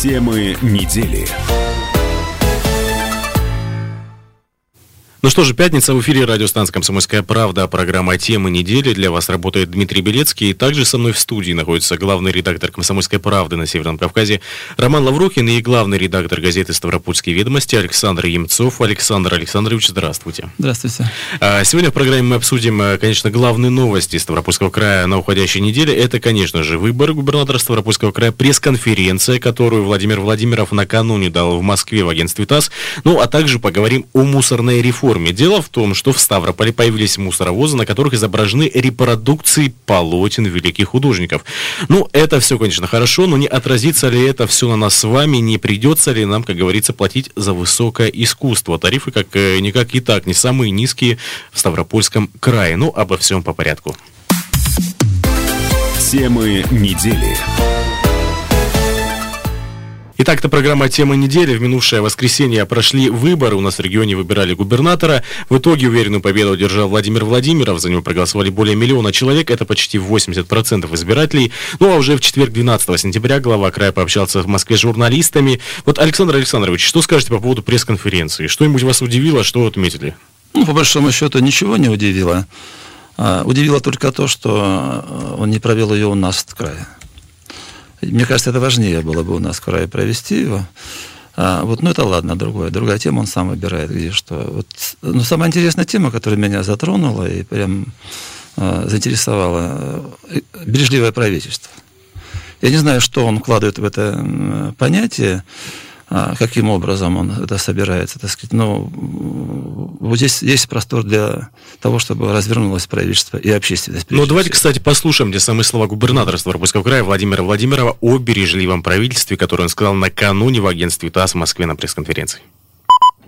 Темы недели. Ну что же, пятница в эфире радиостанции «Комсомольская правда». Программа «Темы недели». Для вас работает Дмитрий Белецкий. И также со мной в студии находится главный редактор «Комсомольской правды» на Северном Кавказе Роман Лаврухин и главный редактор газеты «Ставропольские ведомости» Александр Емцов. Александр Александрович, здравствуйте. Здравствуйте. А, сегодня в программе мы обсудим, э, конечно, главные новости Ставропольского края на уходящей неделе. Это, конечно же, выборы губернатора Ставропольского края, пресс-конференция, которую Владимир Владимиров накануне дал в Москве в агентстве ТАСС. Ну, а также поговорим о мусорной реформе форме. Дело в том, что в Ставрополе появились мусоровозы, на которых изображены репродукции полотен великих художников. Ну, это все, конечно, хорошо, но не отразится ли это все на нас с вами, не придется ли нам, как говорится, платить за высокое искусство? Тарифы как э, никак и так не самые низкие в Ставропольском крае. Ну, обо всем по порядку. Темы недели. Итак, это программа «Тема недели». В минувшее воскресенье прошли выборы. У нас в регионе выбирали губернатора. В итоге уверенную победу одержал Владимир Владимиров. За него проголосовали более миллиона человек. Это почти 80% избирателей. Ну, а уже в четверг, 12 сентября, глава края пообщался в Москве с журналистами. Вот, Александр Александрович, что скажете по поводу пресс-конференции? Что-нибудь вас удивило? Что отметили? Ну, по большому счету, ничего не удивило. А, удивило только то, что а, он не провел ее у нас в крае. Мне кажется, это важнее было бы у нас в крае провести его. А, вот, ну это ладно, другое. Другая тема, он сам выбирает, где что. Вот, но самая интересная тема, которая меня затронула и прям а, заинтересовала, э, бережливое правительство. Я не знаю, что он вкладывает в это понятие. А, каким образом он это собирается, так сказать. Но вот здесь есть простор для того, чтобы развернулось правительство и общественность. Ну, давайте, кстати, послушаем те самые слова губернатора Ставропольского края Владимира Владимирова о бережливом правительстве, которое он сказал накануне в агентстве ТАСС в Москве на пресс-конференции.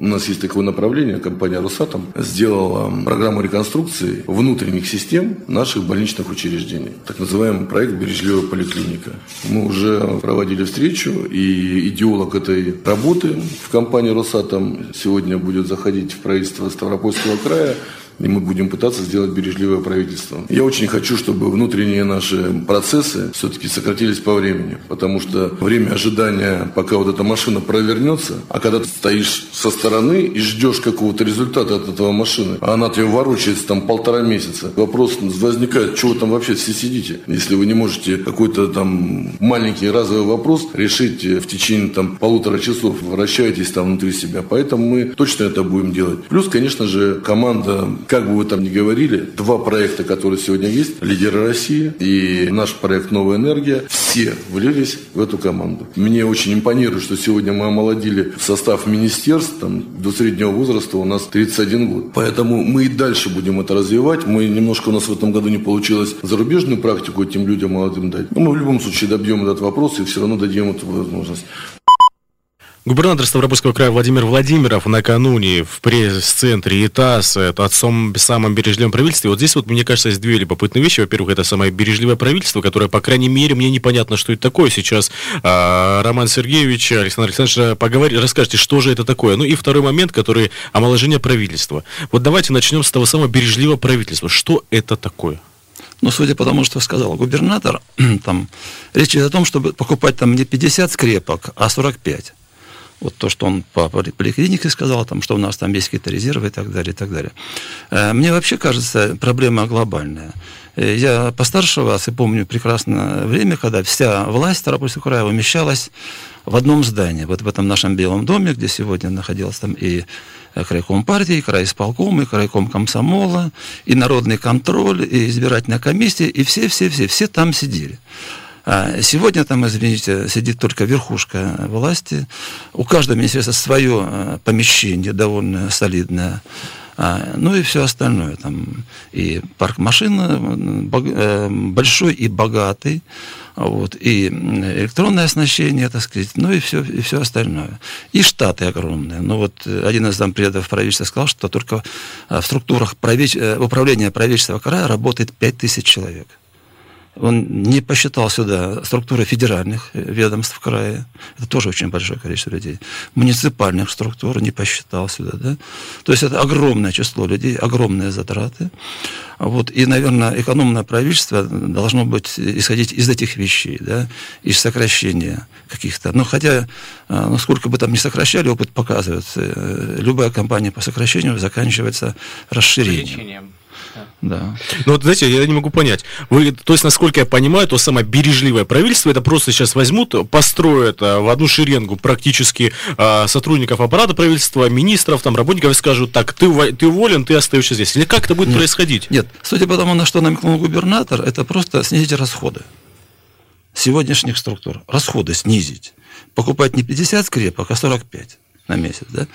У нас есть такое направление, компания «Росатом» сделала программу реконструкции внутренних систем наших больничных учреждений. Так называемый проект «Бережливая поликлиника». Мы уже проводили встречу, и идеолог этой работы в компании «Росатом» сегодня будет заходить в правительство Ставропольского края и мы будем пытаться сделать бережливое правительство. Я очень хочу, чтобы внутренние наши процессы все-таки сократились по времени, потому что время ожидания, пока вот эта машина провернется, а когда ты стоишь со стороны и ждешь какого-то результата от этого машины, а она тебе ворочается там полтора месяца, вопрос возникает, чего там вообще все сидите, если вы не можете какой-то там маленький разовый вопрос решить в течение там полутора часов, вращаетесь там внутри себя. Поэтому мы точно это будем делать. Плюс, конечно же, команда как бы вы там ни говорили, два проекта, которые сегодня есть, «Лидеры России» и наш проект «Новая энергия», все влились в эту команду. Мне очень импонирует, что сегодня мы омолодили состав министерств, там, до среднего возраста у нас 31 год. Поэтому мы и дальше будем это развивать. Мы немножко у нас в этом году не получилось зарубежную практику этим людям молодым дать. Но мы в любом случае добьем этот вопрос и все равно дадим эту возможность. Губернатор Ставропольского края Владимир Владимиров накануне в пресс-центре ИТАС это о самом, самом бережливом правительстве. Вот здесь вот, мне кажется, есть две любопытные вещи. Во-первых, это самое бережливое правительство, которое, по крайней мере, мне непонятно, что это такое. Сейчас а, Роман Сергеевич, Александр Александрович, поговорит, расскажите, что же это такое. Ну и второй момент, который омоложение правительства. Вот давайте начнем с того самого бережливого правительства. Что это такое? Ну, судя по тому, что сказал губернатор, там речь идет о том, чтобы покупать там не 50 скрепок, а 45 вот то, что он по поликлинике сказал, там, что у нас там есть какие-то резервы и так далее, и так далее. Э, мне вообще кажется, проблема глобальная. Э, я постарше вас и помню прекрасное время, когда вся власть Старопольского края умещалась в одном здании, вот в этом нашем Белом доме, где сегодня находился там и крайком партии, и крайисполком, и крайком комсомола, и народный контроль, и избирательная комиссия, и все-все-все, все там сидели. А сегодня там, извините, сидит только верхушка власти. У каждого министерства свое э, помещение довольно солидное. А, ну и все остальное. Там и парк машин э, большой и богатый. Вот, и электронное оснащение, так сказать, ну и все, и все остальное. И штаты огромные. Ну вот один из зампредов правительства сказал, что только в структурах правительства, управления правительства края работает 5000 человек. Он не посчитал сюда структуры федеральных ведомств в крае. Это тоже очень большое количество людей. Муниципальных структур не посчитал сюда. Да? То есть это огромное число людей, огромные затраты. Вот, и, наверное, экономное правительство должно быть исходить из этих вещей, да, из сокращения каких-то. Но хотя, ну, сколько бы там ни сокращали, опыт показывает, э, любая кампания по сокращению заканчивается расширением. Да. Ну вот, знаете, я не могу понять. Вы, то есть, насколько я понимаю, то самое бережливое правительство, это просто сейчас возьмут, построят а, в одну шеренгу практически а, сотрудников аппарата правительства, министров, там, работников и скажут, так, ты, ты уволен, ты остаешься здесь. Или как это будет нет, происходить? Нет, судя по тому, на что намекнул губернатор, это просто снизить расходы сегодняшних структур. Расходы снизить. Покупать не 50 скрепок, а 45 на месяц. Да?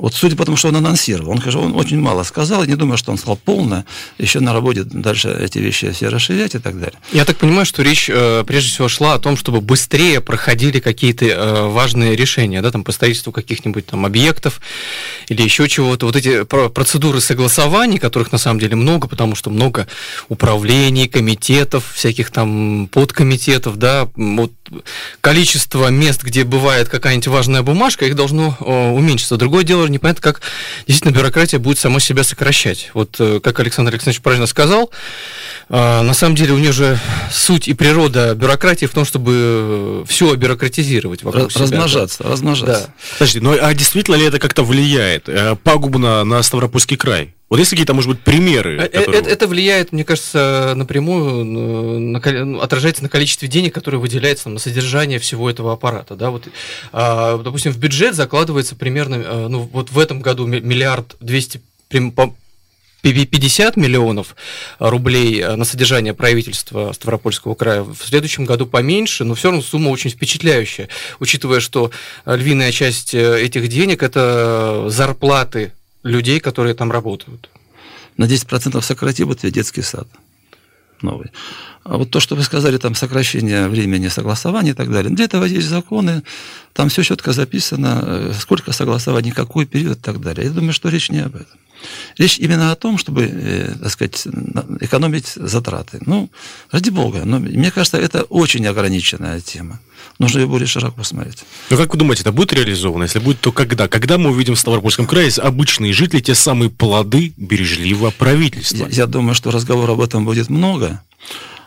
Вот судя по тому, что он анонсировал, он, он очень мало сказал, не думаю, что он сказал полно, еще на работе дальше эти вещи все расширять и так далее. Я так понимаю, что речь э, прежде всего шла о том, чтобы быстрее проходили какие-то э, важные решения, да, там по строительству каких-нибудь там объектов или еще чего-то. Вот эти процедуры согласований, которых на самом деле много, потому что много управлений, комитетов, всяких там подкомитетов, да, вот количество мест, где бывает какая-нибудь важная бумажка, их должно э, уменьшиться. Другое дело, непонятно, как действительно бюрократия будет сама себя сокращать. Вот э, как Александр Александрович правильно сказал, э, на самом деле у нее же суть и природа бюрократии в том, чтобы все бюрократизировать вокруг себя. Размножаться, размножаться. Да. Подожди, ну а действительно ли это как-то влияет э, пагубно на Ставропольский край? Вот есть какие-то, может быть, примеры? Которые... Это, это влияет, мне кажется, напрямую, на, ну, отражается на количестве денег, которые выделяется на содержание всего этого аппарата. Да? Вот, а, допустим, в бюджет закладывается примерно, ну, вот в этом году миллиард двести 50 миллионов рублей на содержание правительства Ставропольского края. В следующем году поменьше, но все равно сумма очень впечатляющая, учитывая, что львиная часть этих денег – это зарплаты людей, которые там работают. На 10% сократи вот детский сад новый. А вот то, что вы сказали, там сокращение времени согласования и так далее, для этого есть законы, там все четко записано, э, сколько согласований, какой период и так далее. Я думаю, что речь не об этом. Речь именно о том, чтобы, э, так сказать, экономить затраты. Ну, ради бога, но мне кажется, это очень ограниченная тема. Нужно ее более широко смотреть. Ну, как вы думаете, это будет реализовано? Если будет, то когда? Когда мы увидим в Ставропольском крае обычные жители те самые плоды бережливого правительства? Я, я думаю, что разговор об этом будет много.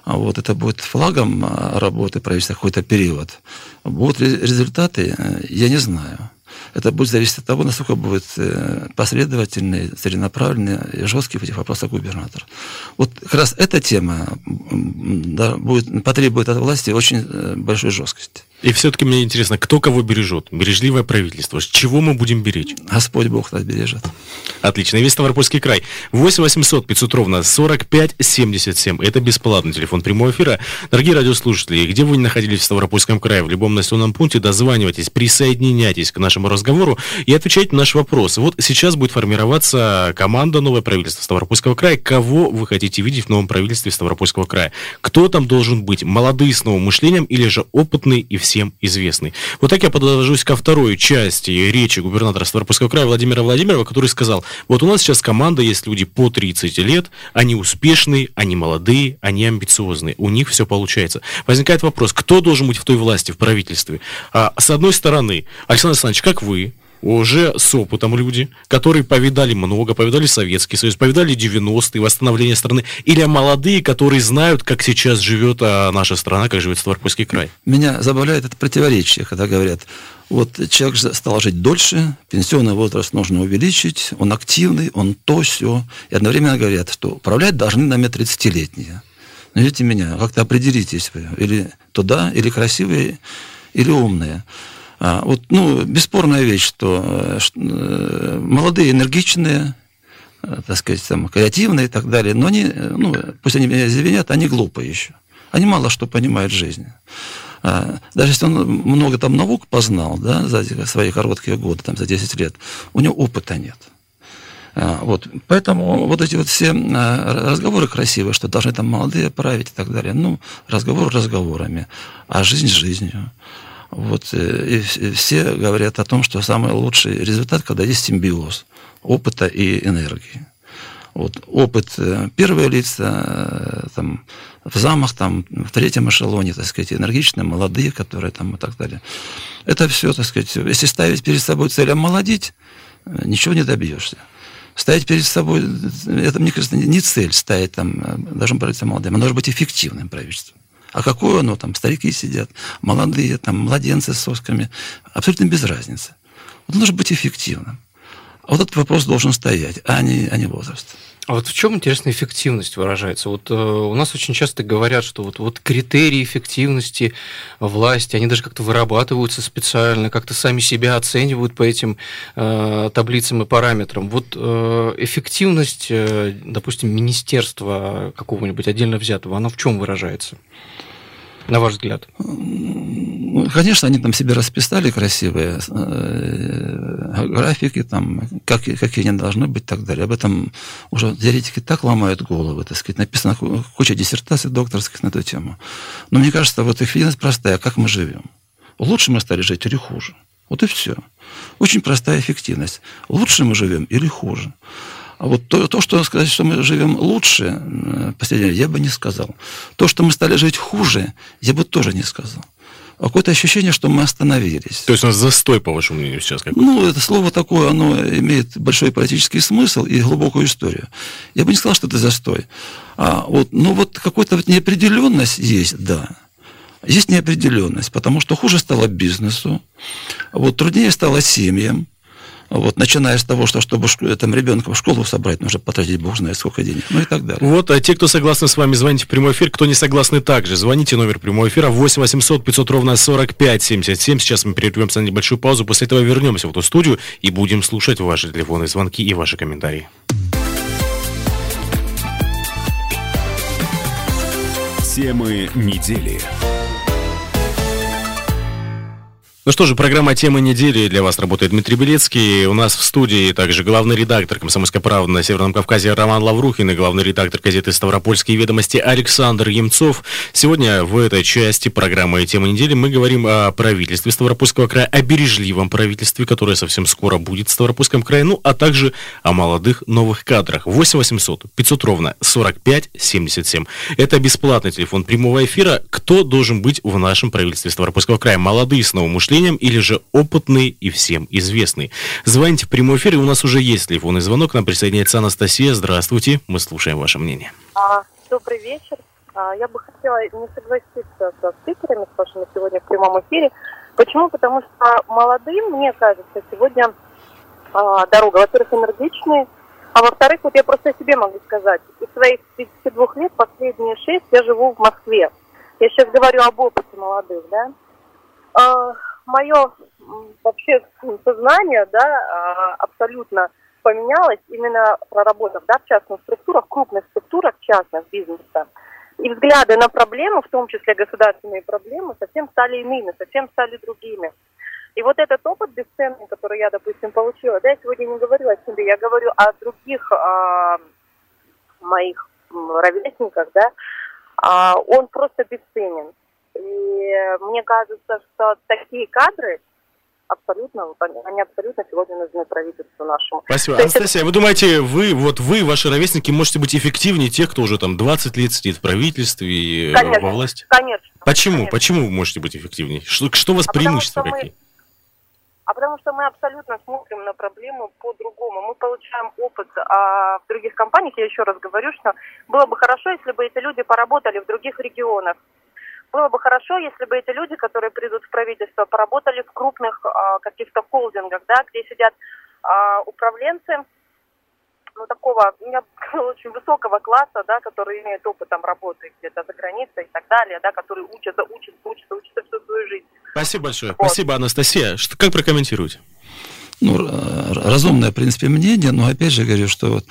А вот это будет флагом а, работы правительства какой-то период. Будут результаты, э, я не знаю. Это будет зависеть от того, насколько будет э, последовательный, целенаправленный и жесткий в этих вопросах губернатор. Вот как раз эта тема да, будет, потребует от власти очень э, большой жесткости. И все-таки мне интересно, кто кого бережет? Бережливое правительство. Чего мы будем беречь? Господь Бог нас бережет. Отлично. Весь Ставропольский край. 8 800 500 ровно 45 77. Это бесплатный телефон прямого эфира. Дорогие радиослушатели, где вы не находились в Ставропольском крае, в любом населенном пункте, дозванивайтесь, присоединяйтесь к нашему разговору и отвечайте на наши вопросы. Вот сейчас будет формироваться команда новое правительство Ставропольского края. Кого вы хотите видеть в новом правительстве Ставропольского края? Кто там должен быть? Молодые с новым мышлением или же опытные и все всем известный. Вот так я подложусь ко второй части речи губернатора Ставропольского края Владимира Владимирова, который сказал, вот у нас сейчас команда есть люди по 30 лет, они успешные, они молодые, они амбициозные, у них все получается. Возникает вопрос, кто должен быть в той власти, в правительстве? А, с одной стороны, Александр Александрович, как вы, уже с опытом люди, которые повидали много, повидали Советский Союз, повидали 90-е, восстановление страны, или молодые, которые знают, как сейчас живет а, наша страна, как живет Ставропольский край? Меня забавляет это противоречие, когда говорят, вот человек стал жить дольше, пенсионный возраст нужно увеличить, он активный, он то, все. И одновременно говорят, что управлять должны нами 30-летние. Ну, видите меня, как-то определитесь вы, или туда, или красивые, или умные. А, вот, ну, бесспорная вещь, что, э, э, молодые, энергичные, э, так сказать, там, креативные и так далее, но они, ну, пусть они меня извинят, они глупые еще. Они мало что понимают в жизни. А, даже если он много там наук познал, да, за свои короткие годы, там, за 10 лет, у него опыта нет. А, вот. Поэтому вот эти вот все разговоры красивые, что должны там молодые править и так далее, ну, разговор разговорами, а жизнь жизнью. Вот, э, и все говорят о том, что самый лучший результат, когда есть симбиоз опыта и энергии. Вот, опыт э, первые лица, э, там, в замах, там, в третьем эшелоне, так сказать, энергичные, молодые, которые там и так далее. Это все, так сказать, если ставить перед собой цель омолодить, ничего не добьешься. Ставить перед собой, это, мне кажется, не цель ставить там, должен правительство молодым, оно должно быть эффективным правительством. А какое оно, там, старики сидят, молодые, там, младенцы с сосками, абсолютно без разницы. Он должен быть эффективным. А вот этот вопрос должен стоять, а не, а не возраст. А вот в чем интересная эффективность выражается? Вот э, у нас очень часто говорят, что вот, вот критерии эффективности власти, они даже как-то вырабатываются специально, как-то сами себя оценивают по этим э, таблицам и параметрам. Вот э, эффективность, э, допустим, министерства какого-нибудь отдельно взятого, она в чем выражается? На ваш взгляд? Конечно, они там себе расписали красивые э, графики, там, как, какие они должны быть и так далее. Об этом уже теоретики так ломают головы, так сказать, написано куча диссертаций докторских на эту тему. Но мне кажется, вот эффективность простая, как мы живем. Лучше мы стали жить или хуже? Вот и все. Очень простая эффективность. Лучше мы живем или хуже? А вот то, то, что сказать, что мы живем лучше, э, последнее, я бы не сказал. То, что мы стали жить хуже, я бы тоже не сказал. А какое-то ощущение, что мы остановились. То есть у нас застой, по вашему мнению, сейчас какой-то? Ну, это слово такое, оно имеет большой политический смысл и глубокую историю. Я бы не сказал, что это застой. А вот, ну, вот какая-то вот неопределенность есть, да. Есть неопределенность, потому что хуже стало бизнесу, вот труднее стало семьям, вот, начиная с того, что чтобы там, ребенка в школу собрать, нужно потратить бог знает сколько денег, ну и так далее. Вот, а те, кто согласны с вами, звоните в прямой эфир, кто не согласны также, звоните номер прямого эфира 8 800 500 ровно 45 77. Сейчас мы прервемся на небольшую паузу, после этого вернемся в эту студию и будем слушать ваши телефонные звонки и ваши комментарии. Темы недели. Ну что же, программа «Тема недели» для вас работает Дмитрий Белецкий. У нас в студии также главный редактор «Комсомольской правды» на Северном Кавказе Роман Лаврухин и главный редактор газеты «Ставропольские ведомости» Александр Емцов. Сегодня в этой части программы «Тема недели» мы говорим о правительстве Ставропольского края, о бережливом правительстве, которое совсем скоро будет в Ставропольском крае, ну а также о молодых новых кадрах. 8 800 500 ровно 45 77. Это бесплатный телефон прямого эфира. Кто должен быть в нашем правительстве Ставропольского края? Молодые с новым мышлением или же опытный и всем известный. Звоните в прямой эфир, и у нас уже есть телефонный звонок. К нам присоединяется Анастасия. Здравствуйте, мы слушаем ваше мнение. А, добрый вечер. А, я бы хотела не согласиться со спикерами, с вашими сегодня в прямом эфире. Почему? Потому что молодым, мне кажется, сегодня а, дорога, во-первых, энергичные, а во-вторых, вот я просто себе могу сказать. Из своих 32 лет, последние 6, я живу в Москве. Я сейчас говорю об опыте молодых, да. Мое вообще сознание, да, а, абсолютно поменялось, именно проработав, да, в частных структурах, крупных структурах частных бизнеса. И взгляды на проблемы, в том числе государственные проблемы, совсем стали иными, совсем стали другими. И вот этот опыт бесценный, который я, допустим, получила, да, я сегодня не говорю о себе, я говорю о других а, моих ровесниках, да, а, он просто бесценен. И мне кажется, что такие кадры абсолютно, они абсолютно сегодня нужны правительству нашему. Спасибо. То Анастасия, это... вы думаете, вы, вот вы, ваши ровесники, можете быть эффективнее тех, кто уже там 20 лет сидит в правительстве и э, конечно, во власти? Конечно. Почему? Конечно. Почему вы можете быть эффективнее? Что, что у вас а преимущества какие? Мы... А потому что мы абсолютно смотрим на проблему по-другому. Мы получаем опыт а в других компаниях. Я еще раз говорю, что было бы хорошо, если бы эти люди поработали в других регионах было бы хорошо, если бы эти люди, которые придут в правительство, поработали в крупных а, каких-то холдингах, да, где сидят а, управленцы, ну, такого, я очень высокого класса, да, которые имеют опыт там работы где-то за границей и так далее, да, которые учатся, учатся, учатся, учатся всю свою жизнь. Спасибо большое. Вот. Спасибо, Анастасия. Что, как прокомментируете? Ну, разумное, в принципе, мнение, но опять же говорю, что вот,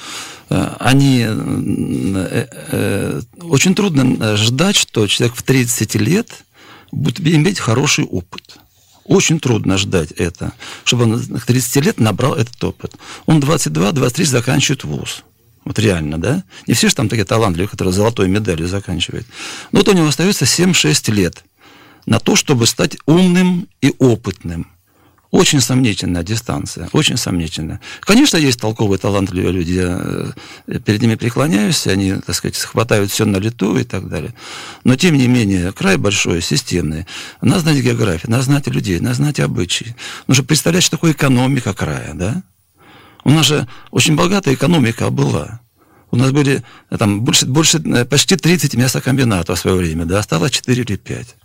э, они э, э, очень трудно ждать, что человек в 30 лет будет иметь хороший опыт. Очень трудно ждать это, чтобы он к 30 лет набрал этот опыт. Он 22-23 заканчивает вуз. Вот реально, да? Не все же там такие талантливые, которые золотой медалью заканчивают. Но вот у него остается 7-6 лет на то, чтобы стать умным и опытным Очень сомнительная дистанция, очень сомнительная. Конечно, есть толковые, талантливые люди, я э, перед ними преклоняюсь, они, так сказать, хватают все на лету и так далее. Но, тем не менее, край большой, системный. Надо знать географию, надо знать людей, надо знать обычаи. Нужно представлять, что такое экономика края, да? У нас же очень богатая экономика была. У нас были э, там больше, больше почти 30 мясокомбинатов в свое время, да, осталось 4 или 5.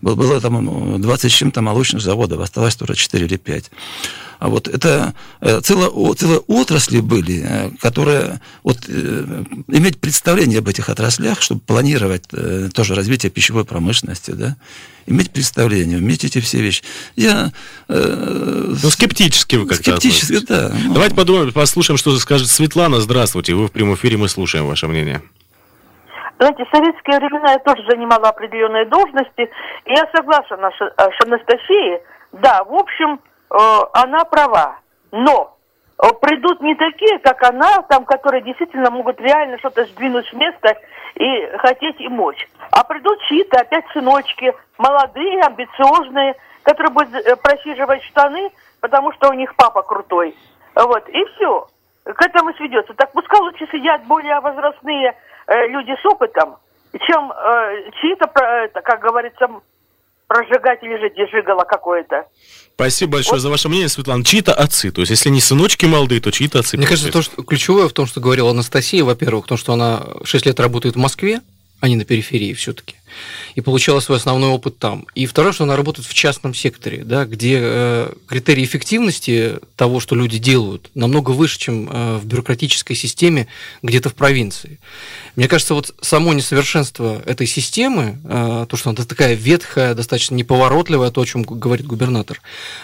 Было там 20 с чем-то молочных заводов, осталось только 4 или 5. А вот это э, целая, целая отрасли были, э, которые вот, э, иметь представление об этих отраслях, чтобы планировать тоже развитие пищевой промышленности, да, иметь представление, уметь эти все вещи. Я... Э, ну, скептически вы как-то Скептически, да. Ну. Давайте подумаем, послушаем, что скажет Светлана. Здравствуйте, вы в прямом эфире, мы слушаем ваше мнение. Знаете, в советские времена я тоже занимала определенные должности, и я согласна с Анастасией, да, в общем, э, она права, но э, придут не такие, как она, там, которые действительно могут реально что-то сдвинуть с места и хотеть и мочь. А придут чьи-то опять сыночки, молодые, амбициозные, которые будут э, просиживать штаны, потому что у них папа крутой. Вот, и все. К этому сведется. Так пускай лучше сидят более возрастные Э, люди с опытом, чем э, чьи-то, как говорится, прожигатель же дежигало какое-то. Спасибо большое вот. за ваше мнение, Светлана. Чьи-то отцы. То есть, если не сыночки молодые, то чьи-то отцы. Мне кажется, то, что ключевое в том, что говорила Анастасия, во-первых, то, что она 6 лет работает в Москве, а не на периферии все-таки и получала свой основной опыт там. И второе, что она работает в частном секторе, да, где э, критерии эффективности того, что люди делают, намного выше, чем э, в бюрократической системе где-то в провинции. Мне кажется, вот само несовершенство этой системы, э, то, что она такая ветхая, достаточно неповоротливая, то, о чем говорит губернатор,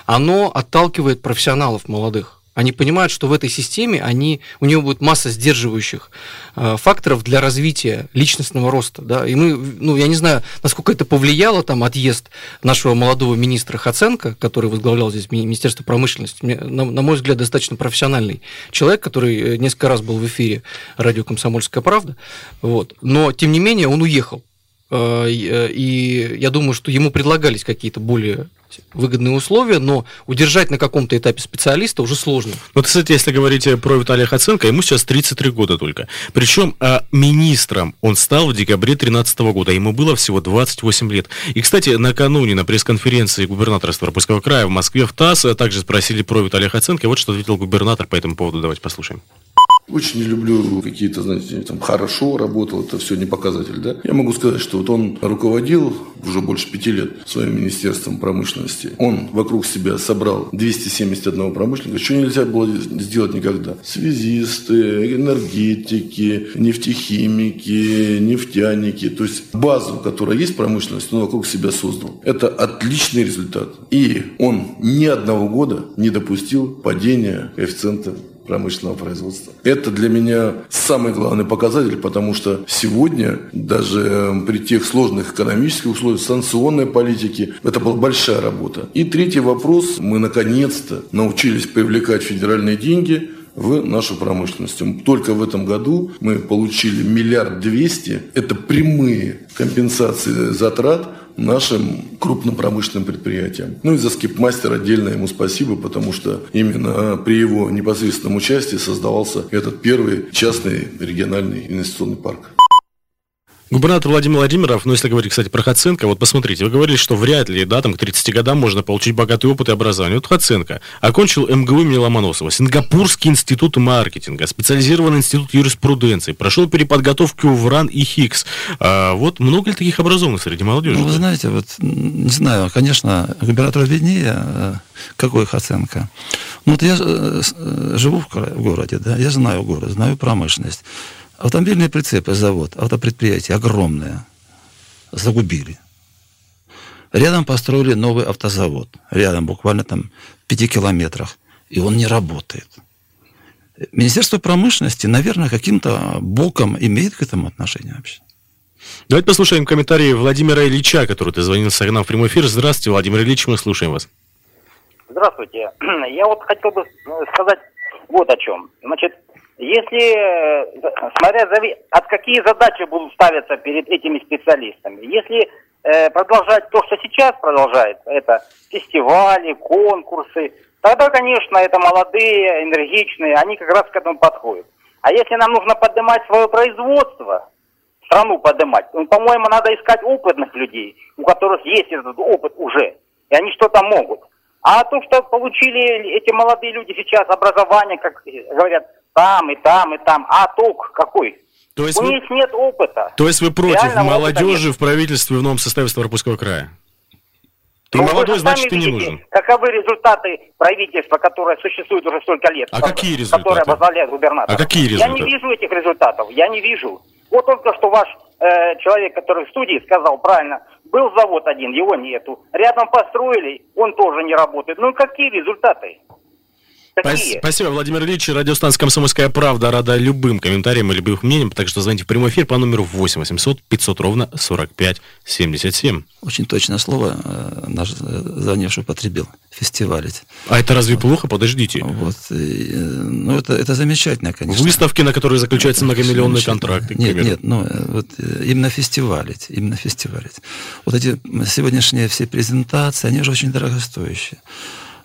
оно отталкивает профессионалов молодых. Они понимают, что в этой системе они, у него будет масса сдерживающих э, факторов для развития личностного роста. Да? И мы, ну, я не знаю, насколько это повлияло, там, отъезд нашего молодого министра Хаценко, который возглавлял здесь Министерство промышленности. Мне, на, на мой взгляд, достаточно профессиональный человек, который э, несколько раз был в эфире радио «Комсомольская правда». Вот. Но, тем не менее, он уехал. Э, э, и я думаю, что ему предлагались какие-то более выгодные условия, но удержать на каком-то этапе специалиста уже сложно. Вот, кстати, если говорить про Виталия Хаценко, ему сейчас 33 года только. Причем а, министром он стал в декабре 2013 года, ему было всего 28 лет. И, кстати, накануне на пресс-конференции губернатора Ставропольского края в Москве в ТАСС также спросили про Виталия Хаценко. Вот что ответил губернатор по этому поводу. Давайте послушаем. Очень не люблю какие-то, знаете, там хорошо работал, это все не показатель, да. Я могу сказать, что вот он руководил уже больше пяти лет своим министерством промышленности. Он вокруг себя собрал 271 промышленника, что нельзя было сделать никогда. Связисты, энергетики, нефтехимики, нефтяники. То есть базу, которая есть промышленности, он вокруг себя создал. Это отличный результат. И он ни одного года не допустил падения коэффициента промышленного производства. Это для меня самый главный показатель, потому что сегодня даже эм, при тех сложных экономических условиях, санкционной политики, это была большая работа. И третий вопрос. Мы наконец-то научились привлекать федеральные деньги в нашу промышленность. Только в этом году мы получили миллиард двести. Это прямые компенсации затрат нашим крупным промышленным предприятиям. Ну и за скипмастер отдельно ему спасибо, потому что именно при его непосредственном участии создавался этот первый частный региональный инвестиционный парк. Губернатор Владимир Владимиров, ну если говорить, кстати, про Хаценко, вот посмотрите, вы говорили, что вряд ли, да, там к 30 годам можно получить богатый опыт и образование. Вот Хаценко окончил МГУ имени Ломоносова, Сингапурский институт маркетинга, специализированный институт юриспруденции, прошел переподготовку в РАН и ХИКС. А вот много ли таких образованных среди молодежи? Ну, вы знаете, вот, не знаю, конечно, губернатор виднее, э, какой Хаценко. Ну, вот я э, э, живу в городе, да, я знаю город, знаю промышленность. Автомобильные прицепы, завод, автопредприятие огромное. Загубили. Рядом построили новый автозавод. Рядом, буквально там в пяти километрах. И он не работает. Министерство промышленности, наверное, каким-то боком имеет к этому отношение вообще. Давайте послушаем комментарии Владимира Ильича, который ты звонил с нам в прямой эфир. Здравствуйте, Владимир Ильич, мы слушаем вас. Здравствуйте. Я вот хотел бы сказать вот о чем. Значит, если, смотря от какие задачи будут ставиться перед этими специалистами, если э, продолжать то, что сейчас продолжает, это фестивали, конкурсы, тогда, конечно, это молодые, энергичные, они как раз к этому подходят. А если нам нужно поднимать свое производство, страну поднимать, ну, по-моему, надо искать опытных людей, у которых есть этот опыт уже, и они что-то могут. А то, что получили эти молодые люди сейчас образование, как говорят, там и там и там, а толк какой? То есть У вы- них нет опыта. То есть вы против Реального опыта молодежи в правительстве в новом составе Ставропольского края? Ты Ну, молодой, значит, ты не видите, нужен. Каковы результаты правительства, которое существует уже столько лет? А ко- какие Которое результаты? возглавляет губернатор. А какие Я не результаты? вижу этих результатов, я не вижу. Вот только что ваш э, человек, который в студии сказал правильно, был завод один, его нету. Рядом построили, он тоже не работает. Ну какие результаты? Какие? Спасибо, Владимир Ильич. Радиостанция «Комсомольская правда» рада любым комментариям и любым мнениям, так что звоните в прямой эфир по номеру 8 800 500 ровно 45 77. Очень точное слово э, наш э, звонивший употребил. Фестивалить. А это разве плохо? Подождите. Вот. и, э, ну, это, это замечательно, конечно. Выставки, на которые заключаются многомиллионные Замечательно. контракты, Нет, примеру. нет, ну, вот именно фестивалить, именно фестивалить. Вот эти сегодняшние все презентации, они же очень дорогостоящие.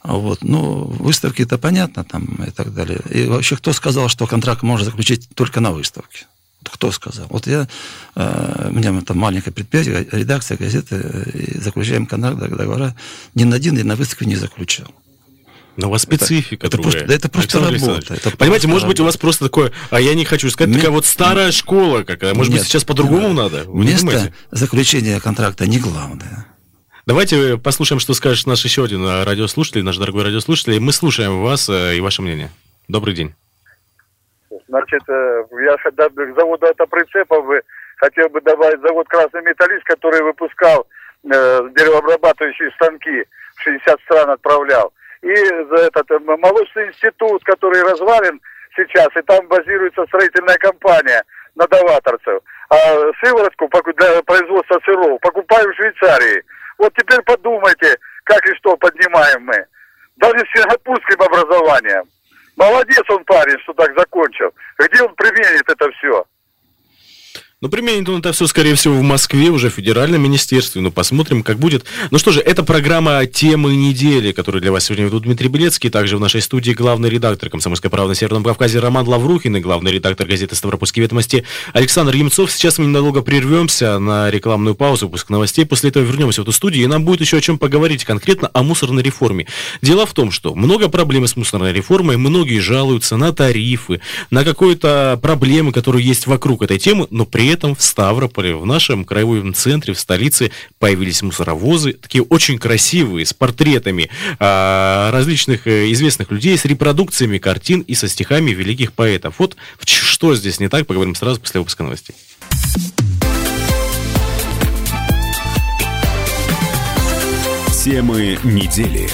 Вот, ну, выставки это понятно там и так далее. И вообще, кто сказал, что контракт можно заключить только на выставке? Кто сказал? Вот я, э, у меня там маленькое предприятие, редакция газеты, э, заключаем контракт, договора, ни на один, ни на выставке не заключал. Но у вас специфика это другая. просто- да это просто работа, это Понимаете, просто может быть, у вас просто такое, а я не хочу сказать, Ме- такая вот старая школа какая. Может быть, Нет, сейчас по-другому надо? Вы Место заключения контракта не главное. Давайте послушаем, что скажет наш еще один э, радиослушатель, наш дорогой радиослушатель. Мы слушаем вас э, и ваше мнение. Добрый день. Значит, э, я к заводу автоприцепов хотел бы добавить завод «Красный металлист», который выпускал э, деревообрабатывающие станки, в 60 стран отправлял. И за этот молочный институт, который развален сейчас, и там базируется строительная компания надаваторцев. А сыворотку для производства сыров покупаем в Швейцарии. Вот теперь подумайте, как и что поднимаем мы. Даже с сингапурским образованием. Молодец он парень, что так закончил. Где он применит это все? Ну, применит он это все, скорее всего, в Москве, уже в федеральном министерстве. Ну, посмотрим, как будет. Ну что же, это программа «Темы недели», которую для вас сегодня ведут Дмитрий Белецкий. Также в нашей студии главный редактор «Комсомольской правды» на Северном Кавказе Роман Лаврухин и главный редактор газеты «Ставропольские ведомости» Александр Емцов. Сейчас мы ненадолго прервемся на рекламную паузу, выпуск новостей. После этого вернемся в эту студию, и нам будет еще о чем поговорить, конкретно о мусорной реформе. Дело в том, что много проблем с мусорной реформой, многие жалуются на тарифы, на какие-то проблемы, которые есть вокруг этой темы, но при этом в Ставрополе, в нашем краевом центре, в столице появились мусоровозы, такие очень красивые, с портретами а, различных э, известных людей, с репродукциями картин и со стихами великих поэтов. Вот что здесь не так, поговорим сразу после выпуска новостей. Темы недели.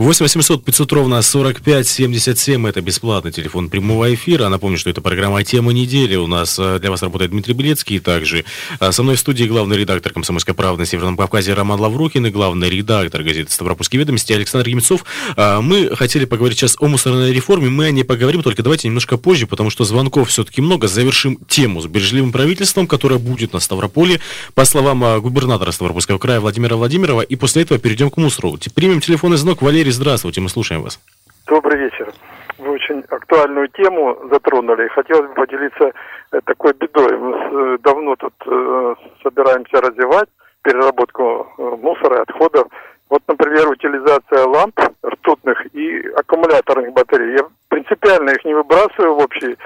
8 800 500 ровно 45 77 это бесплатный телефон прямого эфира. Напомню, что это программа «Тема недели». У нас э, для вас работает Дмитрий Белецкий. Также э, со мной в студии главный редактор «Комсомольской правды» на Северном Кавказе Роман Лаврухин и главный редактор газеты «Ставропольские ведомости» Александр Емцов. Э, Мы хотели поговорить сейчас о мусорной реформе. Мы о ней поговорим, только давайте немножко позже, потому что звонков все-таки много. Завершим тему с бережливым правительством, которое будет на Ставрополе. По словам губернатора Ставропольского края Владимира Владимирова. И после этого перейдем к мусору. Примем телефонный звонок. Валерий, здравствуйте, мы слушаем вас. Добрый вечер. Вы очень актуальную тему затронули. Хотелось бы поделиться э, такой бедой. Мы э, давно тут э, собираемся развивать переработку мусора и отходов. Вот, например, утилизация ламп ртутных и аккумуляторных батарей. Я принципиально их не выбрасываю в общий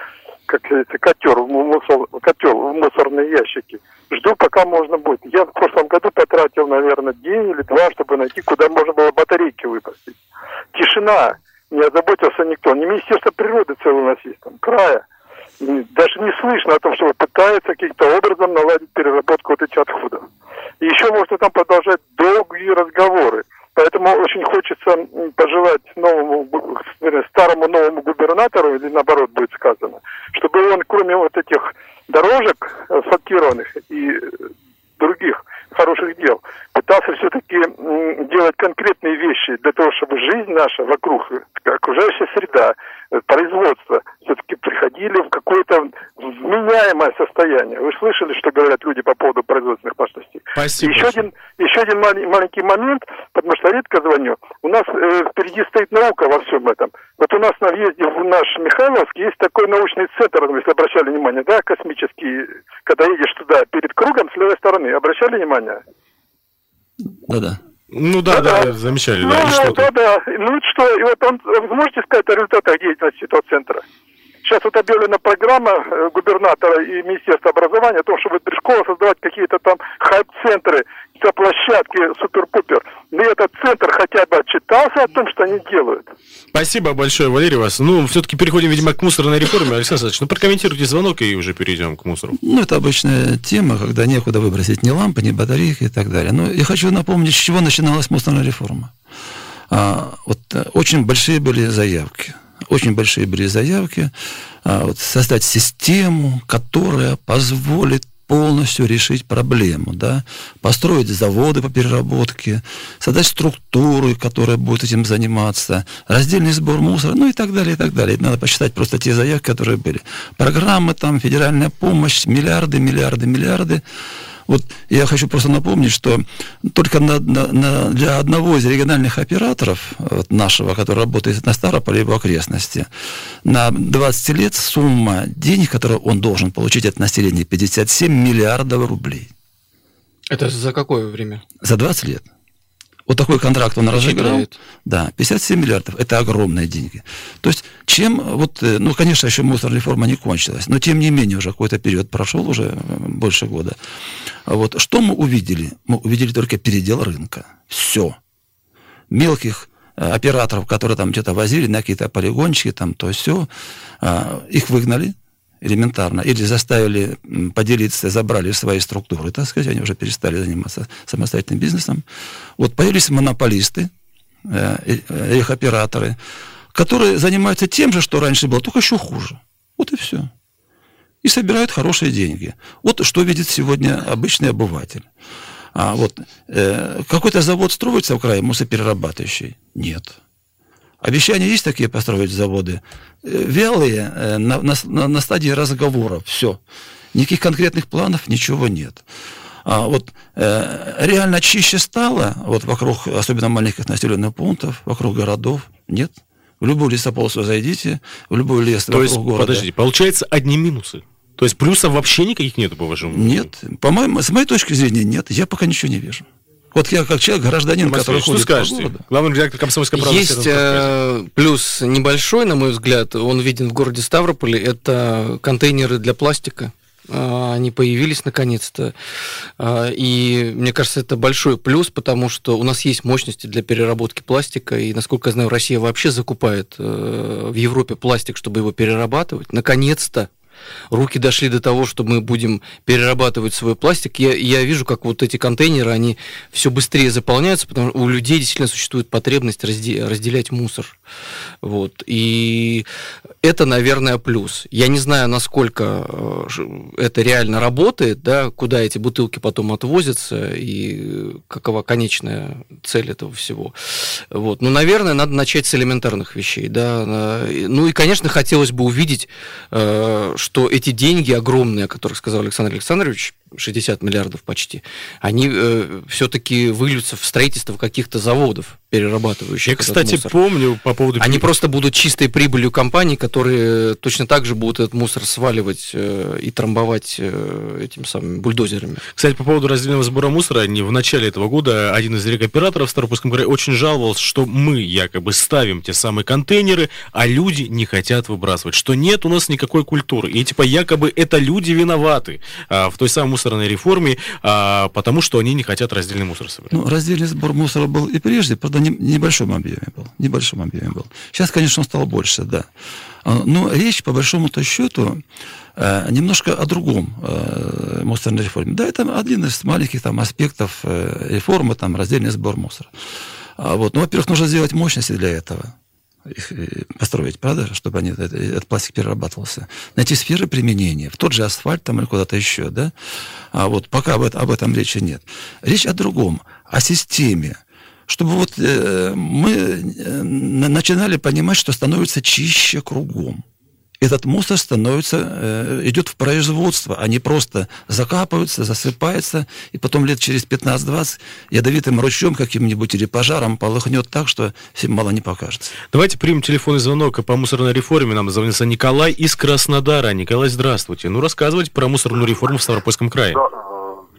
как говорится, котер, в мусор, котел, в мусорные ящики. Жду, пока можно будет. Я в прошлом году потратил, наверное, день или два, чтобы найти, куда можно было батарейки выпустить. Тишина. Не озаботился никто. Не Министерство природы целый у нас есть там, края. Даже не слышно о том, что пытаются каким-то образом наладить переработку вот этих отходов. И еще можно там продолжать долгие разговоры. Поэтому очень хочется пожелать новому, старому новому губернатору, или наоборот будет сказано, чтобы он, кроме вот этих дорожек асфальтированных и э, других хороших дел, пытался все-таки делать конкретные вещи для того, чтобы жизнь наша вокруг, э, окружающая среда, э, производство все-таки приходили в какое-то вменяемое состояние. Вы слышали, что говорят люди по поводу производственных мощностей? Спасибо. Еще один, еще один мал- маленький момент, потому что редко звоню. У нас э, впереди стоит наука во всем этом. Вот у нас на въезде в наш Михайловск есть такой научный центр, если обращали внимание, да, космический, когда едешь туда перед кругом с левой стороны. Обращали внимание? Да-да. Ну да, да, замечали, Ну, да. И что да, да. Ну, и что, и вот он, вы можете сказать о результатах деятельности этого центра? Сейчас вот объявлена программа э, губернатора и Министерства образования о том, чтобы при школах создавать какие-то там хайп-центры, какие-то площадки супер-пупер. Но этот центр хотя бы отчитался о том, что они делают. Спасибо большое, Валерий, вас. Ну, все-таки переходим, видимо, к мусорной реформе. Александр Александрович, ну прокомментируйте звонок и уже перейдем к мусору. Ну, это обычная тема, когда некуда выбросить ни лампы, ни батарейки и так далее. Но я хочу напомнить, с чего начиналась мусорная реформа. А, вот э, очень большие были заявки. Очень большие были заявки а, вот, создать систему, которая позволит полностью решить проблему, да, построить заводы по переработке, создать структуры, которая будет этим заниматься, раздельный сбор мусора, ну и так далее, и так далее. Надо посчитать просто те заявки, которые были. Программы там, федеральная помощь, миллиарды, миллиарды, миллиарды. Вот я хочу просто напомнить, что только на, на- на- для одного из региональных операторов вот нашего, который работает на Старополе и в окрестности, на 20 лет сумма денег, которую он должен получить от населения, 57 миллиардов рублей. Это за какое время? За 20 лет. Вот такой контракт он разыграл. Да, 57 миллиардов. Это огромные деньги. То есть, чем, вот, э, ну, конечно, еще мусорная реформа не кончилась, но тем не менее уже какой-то период прошел, уже э, больше года. А Вот, что мы увидели? Мы увидели только передел рынка. Все. Мелких э, операторов, которые там где-то возили на какие-то полигончики, там то все, их выгнали элементарно, или заставили поделиться, забрали свои структуры, так сказать, они уже перестали заниматься самостоятельным бизнесом. Вот появились монополисты, э, э, э, их операторы, которые занимаются тем же, что раньше было, только еще хуже. Вот и все. И собирают хорошие деньги. Вот что видит сегодня обычный обыватель. А вот э, какой-то завод строится в крае мусоперерабатывающий? Нет. Обещания есть такие построить заводы? Вялые, э, на, на, на- стадии разговоров, все. Никаких конкретных планов, ничего нет. А вот э, реально чище стало, вот вокруг, особенно маленьких населенных пунктов, вокруг городов, нет. В любую лесополосу зайдите, в любой лес То есть, города. подождите, получается одни минусы. То есть плюсов вообще никаких нету, по вашему мнению? Нет, по моему, с моей точки зрения, нет. Я пока ничего не вижу. Вот я как человек, гражданин, Василий, который что ходит по скажете? городу. Главный редактор «Комсомольской правды» Есть э, плюс небольшой, на мой взгляд, он виден в городе Ставрополе, это контейнеры для пластика. А, Они появились наконец-то. А, И мне кажется, это большой плюс, потому что у нас есть мощности для переработки пластика. И, насколько я знаю, Россия вообще закупает э, в Европе пластик, чтобы его перерабатывать. Наконец-то руки дошли до того, что мы будем перерабатывать свой пластик. Я, я вижу, как вот эти контейнеры, они все быстрее заполняются, потому что у людей действительно существует потребность разде- разделять мусор. Вот. И это, наверное, плюс. Я не знаю, насколько э, это реально работает, да, куда эти бутылки потом отвозятся и какова конечная цель этого всего. Вот. Ну, наверное, надо начать с элементарных вещей. Да. Э, Ну и, конечно, хотелось бы увидеть, э, что эти деньги огромные, о которых сказал Александр Александрович, 60 миллиардов почти, они все-таки выльются в строительство каких-то заводов, перерабатывающих Я, кстати, мусор. помню по поводу... Они просто будут чистой прибылью компаний, которые точно так же будут этот мусор сваливать э, и трамбовать э, этим самым бульдозерами. Кстати, по поводу раздельного сбора мусора, не в начале этого года один из рекоператоров в Старопольском крае очень жаловался, что мы якобы ставим те самые контейнеры, а люди не хотят выбрасывать, что нет у нас никакой культуры. И типа якобы это люди виноваты а, в той самой мусорной реформе, а, потому что они не хотят раздельный мусор собирать. Ну, раздельный сбор мусора был и прежде, правда, не, небольшом объеме был. Небольшом объеме был. Сейчас, конечно, он стал больше, да. А, Но речь, по большому-то счету, э, немножко о другом э, мусорной реформе. Да, это один из маленьких там аспектов э, реформы, там, раздельный сбор мусора. А вот, ну, во-первых, нужно сделать мощности для этого их э, построить, правда, чтобы они, это- этот пластик перерабатывался. Найти сферы применения, в тот же асфальт там или куда-то еще, да. А вот пока об, это- об этом речи нет. Речь о другом, о системе. Чтобы вот э, мы э, на- начинали понимать, что становится чище кругом. Этот мусор становится, э, идет в производство. Они просто закапываются, засыпаются, и потом лет через 15-20 ядовитым ручьем каким-нибудь или пожаром полыхнет так, что всем мало не покажется. Давайте примем телефонный звонок по мусорной реформе. Нам звонится Николай из Краснодара. Николай, здравствуйте. Ну, рассказывайте про мусорную реформу в Ставропольском крае. Да,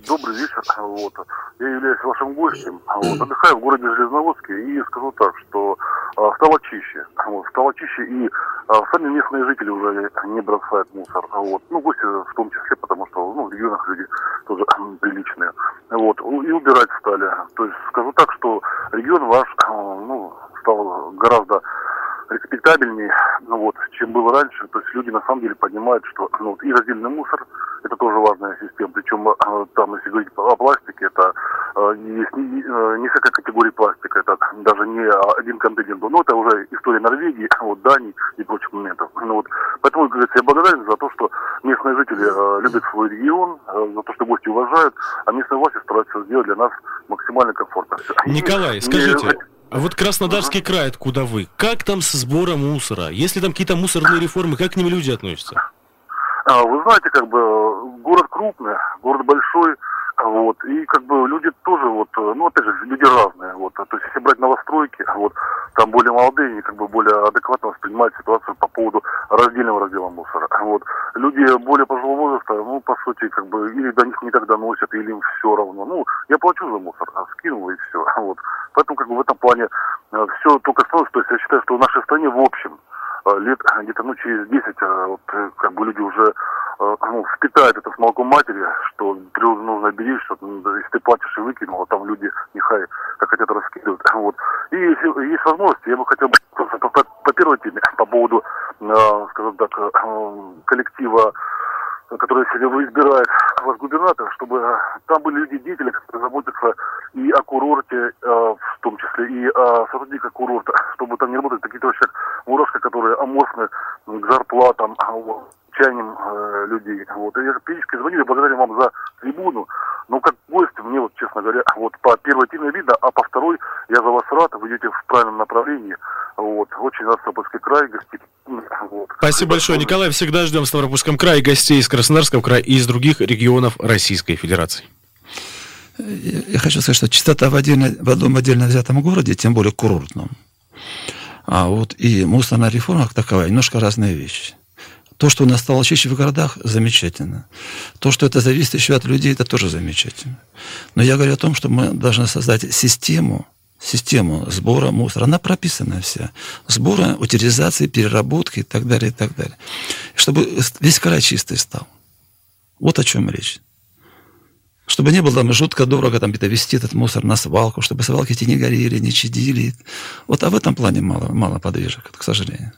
добрый вечер. Вот. Я являюсь вашим гостем. Вот. Отдыхаю в городе Железноводске и скажу так, что а, стало чище. Вот. Стало чище и а, сами местные жители уже не бросают мусор. Вот. Ну, гости в том числе, потому что ну, в регионах люди тоже приличные. Вот. И убирать стали. То есть скажу так, что регион ваш а, ну, стал гораздо респектабельнее, ну вот, чем было раньше. То есть люди на самом деле понимают, что ну, вот, и раздельный мусор это тоже важная система. Причем э, там, если говорить о пластике, это э, есть не, э, несколько категорий пластика, это даже не один континент. Но это уже история Норвегии, вот, Дании и прочих моментов. Ну, вот. Поэтому, говорится, я благодарен за то, что местные жители э, любят свой регион, э, за то, что гости уважают, а местные власти стараются сделать для нас максимально комфортно. Николай, скажите, а вот Краснодарский ага. край, откуда вы, как там с сбором мусора? Если там какие-то мусорные реформы, как к ним люди относятся? А, вы знаете, как бы город крупный, город большой, вот, и как бы люди тоже вот, ну опять же, люди разные, вот, то есть если брать новостройки, вот, там более молодые, они как бы более адекватно воспринимают ситуацию по поводу раздельного раздела мусора, вот. Люди более пожилого возраста, ну, по сути, как бы, или до них не так доносят, или им все равно, ну, я плачу за мусор, а скинул и все, вот. Поэтому как бы в этом плане э, все только становится, то есть я считаю, что в нашей стране в общем э, лет где-то ну через 10 э, вот, как бы люди уже ну, впитают это с молоком матери, что природу беречь, что ну, если ты платишь и выкинул, а там люди нехай как хотят раскидывают. Вот. И если есть возможность, я бы хотел бы по, по, по первой теме, по поводу, э, скажем так, э, коллектива который сегодня избирает ваш губернатор, чтобы там были люди деятели, которые заботятся и о курорте, э, в том числе, и о сотрудниках курорта, чтобы там не работали какие-то вообще мурашки, которые аморфны к зарплатам, чаяниям э, людей. Вот. Я периодически звоню, я благодарен вам за трибуну, но как гость мне, вот, честно говоря, вот по первой теме видно, а по второй я за вас рад, вы идете в правильном направлении. Вот. Очень рад Ставропольский край гостить. Вот. Спасибо большое, Николай. Всегда ждем в Ставропольском крае гостей из Краснодарского края и из других регионов Российской Федерации. Я хочу сказать, что чистота в, отдельно, в одном отдельно взятом городе, тем более курортном, а вот и мусорная реформа как таковая, немножко разные вещи. То, что у нас стало чище в городах, замечательно. То, что это зависит еще от людей, это тоже замечательно. Но я говорю о том, что мы должны создать систему, систему сбора мусора. Она прописана вся. Сбора, утилизации, переработки и так далее, и так далее. Чтобы весь край чистый стал. Вот о чем речь. Чтобы не было там жутко дорого там где-то вести этот мусор на свалку, чтобы свалки эти не горели, не чадили. Вот а в этом плане мало, мало подвижек, к сожалению.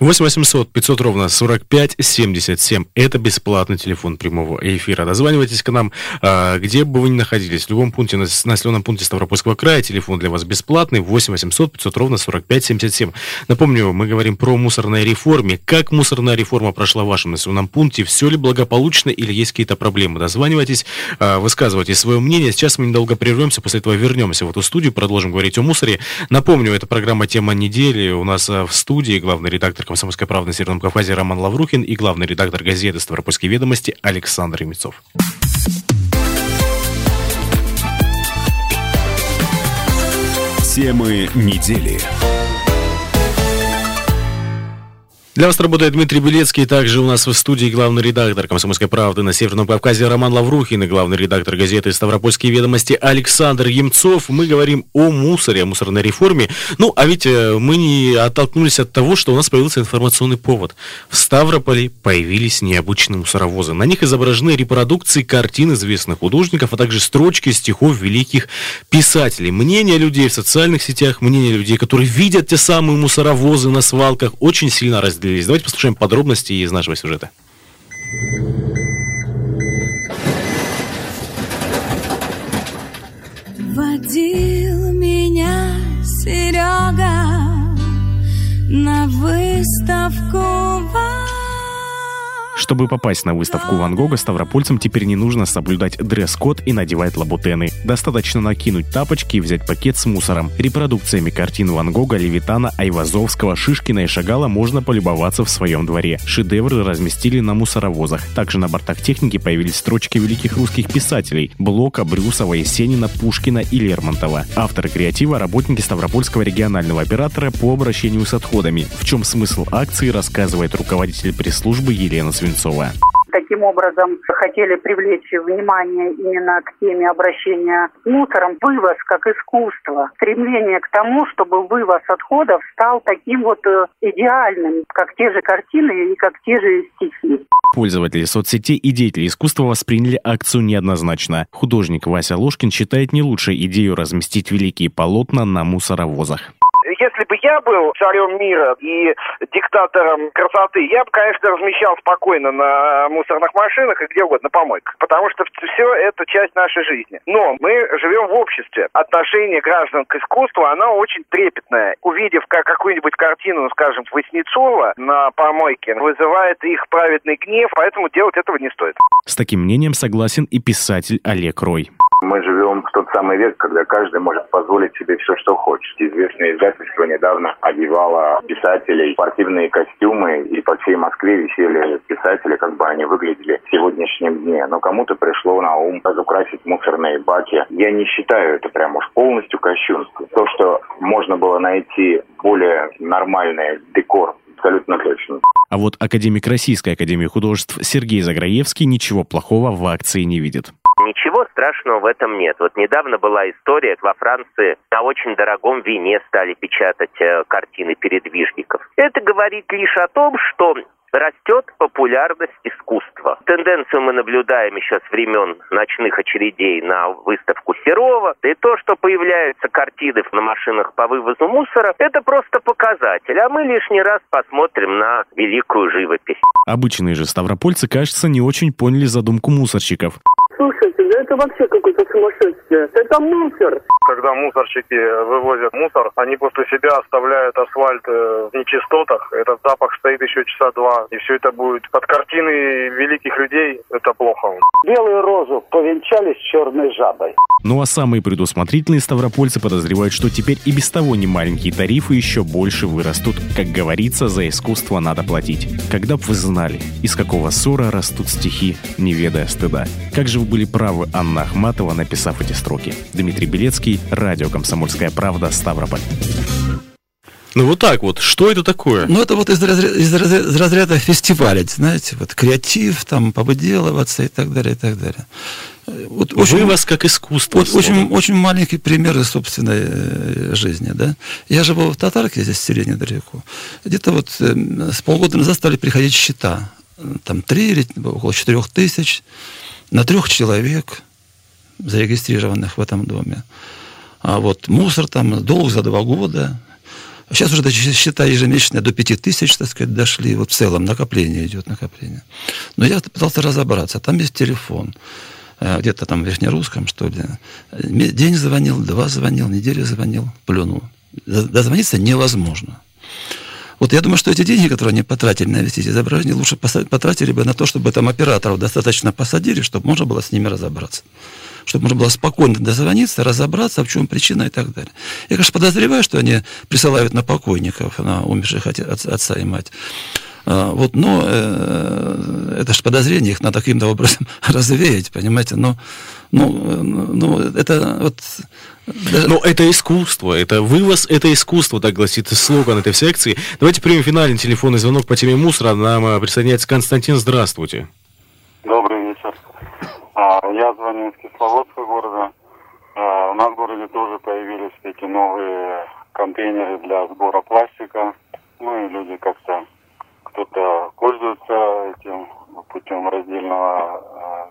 8 800 500 ровно 45 77. Это бесплатный телефон прямого эфира. Дозванивайтесь к нам, а, где бы вы ни находились. В любом пункте, на населенном пункте Ставропольского края. Телефон для вас бесплатный. 8 800 500 ровно 45 77. Напомню, мы говорим про мусорной реформе. Как мусорная реформа прошла в вашем населенном пункте? Все ли благополучно или есть какие-то проблемы? Дозванивайтесь, а, высказывайте свое мнение. Сейчас мы недолго прервемся, после этого вернемся в эту студию, продолжим говорить о мусоре. Напомню, это программа «Тема недели». У нас а, в студии главный редактор редактор «Комсомольской правды» на Северном Кавказе Роман Лаврухин и главный редактор газеты «Ставропольские ведомости» Александр Емецов. Темы недели. Для вас работает Дмитрий Белецкий, также у нас в студии главный редактор «Комсомольской правды» на Северном Кавказе Роман Лаврухин и главный редактор газеты «Ставропольские ведомости» Александр Емцов. Мы говорим о мусоре, о мусорной реформе. Ну, а ведь э, мы не оттолкнулись от того, что у нас появился информационный повод. В Ставрополе появились необычные мусоровозы. На них изображены репродукции картин известных художников, а также строчки стихов великих писателей. Мнение людей в социальных сетях, мнение людей, которые видят те самые мусоровозы на свалках, очень сильно разделяются разделились. Давайте послушаем подробности из нашего сюжета. Водил меня Серега на выставку Чтобы попасть на выставку Ван Гога, ставропольцам теперь не нужно соблюдать дресс-код и надевать лабутены. Достаточно накинуть тапочки и взять пакет с мусором. Репродукциями картин Ван Гога, Левитана, Айвазовского, Шишкина и Шагала можно полюбоваться в своем дворе. Шедевры разместили на мусоровозах. Также на бортах техники появились строчки великих русских писателей – Блока, Брюсова, Есенина, Пушкина и Лермонтова. Авторы креатива – работники Ставропольского регионального оператора по обращению с отходами. В чем смысл акции, рассказывает руководитель пресс-службы Елена Свинцова. Таким образом, хотели привлечь внимание именно к теме обращения с мусором. Вывоз как искусство. Стремление к тому, чтобы вывоз отходов стал таким вот э, идеальным, как те же картины и как те же стихи. Пользователи соцсетей и деятели искусства восприняли акцию неоднозначно. Художник Вася Ложкин считает не лучшей идею разместить великие полотна на мусоровозах я был царем мира и диктатором красоты, я бы, конечно, размещал спокойно на мусорных машинах и где угодно, на помойках. Потому что все это часть нашей жизни. Но мы живем в обществе. Отношение граждан к искусству, оно очень трепетное. Увидев как какую-нибудь картину, скажем, Воснецова на помойке, вызывает их праведный гнев, поэтому делать этого не стоит. С таким мнением согласен и писатель Олег Рой. Живем в тот самый век, когда каждый может позволить себе все, что хочет. Известное издательство недавно одевало писателей спортивные костюмы, и по всей Москве висели писатели, как бы они выглядели в сегодняшнем дне. Но кому-то пришло на ум разукрасить мусорные баки. Я не считаю это прям уж полностью кощунством. То, что можно было найти более нормальный декор абсолютно точно. А вот академик Российской Академии Художеств Сергей Заграевский ничего плохого в акции не видит. Ничего страшного в этом нет. Вот недавно была история, во Франции на очень дорогом вине стали печатать э, картины передвижников. Это говорит лишь о том, что растет популярность искусства. Тенденцию мы наблюдаем еще с времен ночных очередей на выставку Серова. И то, что появляются картины на машинах по вывозу мусора, это просто показатель. А мы лишний раз посмотрим на великую живопись. Обычные же ставропольцы, кажется, не очень поняли задумку мусорщиков. Слушайте, да это вообще какое-то сумасшествие. Это мусор. Когда мусорщики вывозят мусор, они после себя оставляют асфальт э, в нечистотах. Этот запах стоит еще часа два. И все это будет под картины великих людей. Это плохо. Белую розу повенчали с черной жабой. Ну а самые предусмотрительные ставропольцы подозревают, что теперь и без того немаленькие тарифы еще больше вырастут. Как говорится, за искусство надо платить. Когда б вы знали, из какого ссора растут стихи, не ведая стыда. Как же вы были правы, Анна Ахматова, написав эти строки. Дмитрий Белецкий, радио «Комсомольская правда», Ставрополь. Ну вот так вот, что это такое? Ну это вот из разряда, из разряда, из разряда фестиваля, знаете, вот креатив, там, побыделываться и так далее, и так далее. Вот очень, Вывоз как искусство. Вот очень, очень маленький пример из собственной э, жизни, да. Я живу в Татарке, здесь в селе недалеко. Где-то вот э, с полгода назад стали приходить счета. Там три или около четырех тысяч на трех человек, зарегистрированных в этом доме. А вот мусор там, долг за два года. Сейчас уже счета ежемесячные до пяти тысяч, так сказать, дошли. Вот в целом накопление идет, накопление. Но я пытался разобраться. Там есть телефон э, где-то там в Верхнерусском, что ли. День звонил, два звонил, неделю звонил, плюнул. Дозвониться невозможно. Вот я думаю, что эти деньги, которые они потратили на эти изображения, лучше потратили бы на то, чтобы там операторов достаточно посадили, чтобы можно было с ними разобраться. Чтобы можно было спокойно дозвониться, разобраться, в чем причина и так далее. Я, конечно, подозреваю, что они присылают на покойников, на умерших отца и мать. А, вот, но э, это же подозрение, их надо каким-то образом развеять, понимаете, но ну, ну, это вот... Но это искусство, это вывоз, это искусство, так гласит слоган этой секции. Давайте примем финальный телефонный звонок по теме мусора. Нам э, присоединяется Константин. Здравствуйте. Добрый вечер. А, я звоню из Кисловодского города. А, у нас в городе тоже появились эти новые контейнеры для сбора пластика. Ну и люди как-то кто-то пользуется этим путем раздельного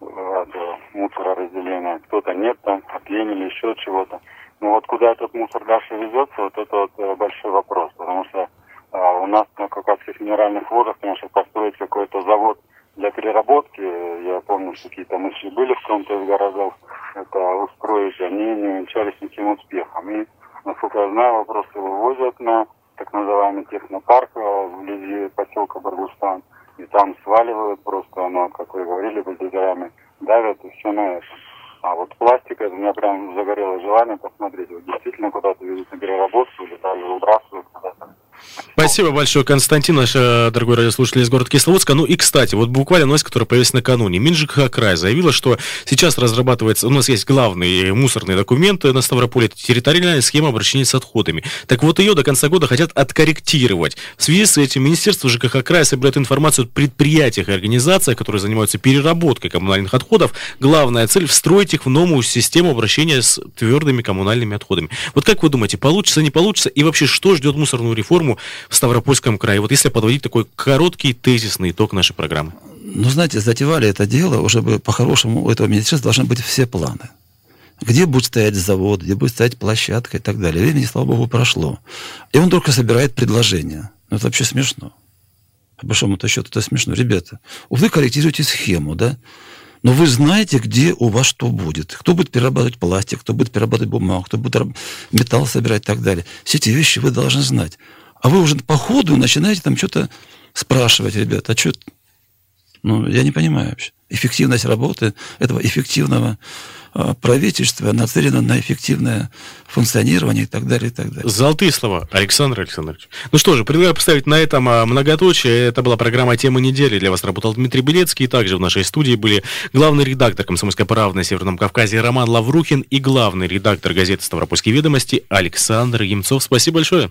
этого мусороразделения, кто-то нет там, от лени еще чего-то. Но вот куда этот мусор дальше везется, вот это вот э, большой вопрос, потому что у нас на Кавказских минеральных водах, конечно, построить какой-то завод для переработки, я помню, что какие-то мысли были в каком-то из городов, это устроить, они не увенчались никаким успехом. И, насколько я знаю, вопросы вывозят на так называемый технопарк э, вблизи поселка Баргустан. и там сваливают просто, оно, как вы говорили, бульдозерами давят и все на это. А вот пластик, это у меня прям загорело желание посмотреть. Вот действительно куда-то везут на переработку или даже выбрасывают куда-то. Спасибо большое, Константин, наш э, дорогой радиослушатель из города Кисловодска. Ну и, кстати, вот буквально новость, которая появилась накануне. Минжик края заявила, что сейчас разрабатывается, у нас есть главный мусорный документ на Ставрополе, территориальная схема обращения с отходами. Так вот, ее до конца года хотят откорректировать. В связи с этим Министерство ЖКХ края собирает информацию о предприятиях и организациях, которые занимаются переработкой коммунальных отходов. Главная цель – встроить их в новую систему обращения с твердыми коммунальными отходами. Вот как вы думаете, получится, не получится? И вообще, что ждет мусорную реформу в Ставропольском крае? Вот если подводить такой короткий тезисный итог нашей программы. Ну, знаете, затевали это дело, уже бы по-хорошему у этого министерства должны быть все планы. Где будет стоять завод, где будет стоять площадка и так далее. Времени, слава богу, прошло. И он только собирает предложения. Ну, это вообще смешно. По большому-то счету это смешно. Ребята, вы корректируете схему, да? Но вы знаете, где у вас что будет. Кто будет перерабатывать пластик, кто будет перерабатывать бумагу, кто будет металл собирать и так далее. Все эти вещи вы должны знать. А вы уже по ходу начинаете там что-то спрашивать, ребят, а что... Ну, я не понимаю вообще. Эффективность работы этого эффективного а, правительства нацелена на эффективное функционирование и так далее, и так далее. Золотые слова, Александр Александрович. Ну что же, предлагаю поставить на этом а, многоточие. Это была программа «Тема недели». Для вас работал Дмитрий Белецкий. Также в нашей студии были главный редактор «Комсомольской правды» на Северном Кавказе Роман Лаврухин и главный редактор газеты «Ставропольские ведомости» Александр Емцов. Спасибо большое.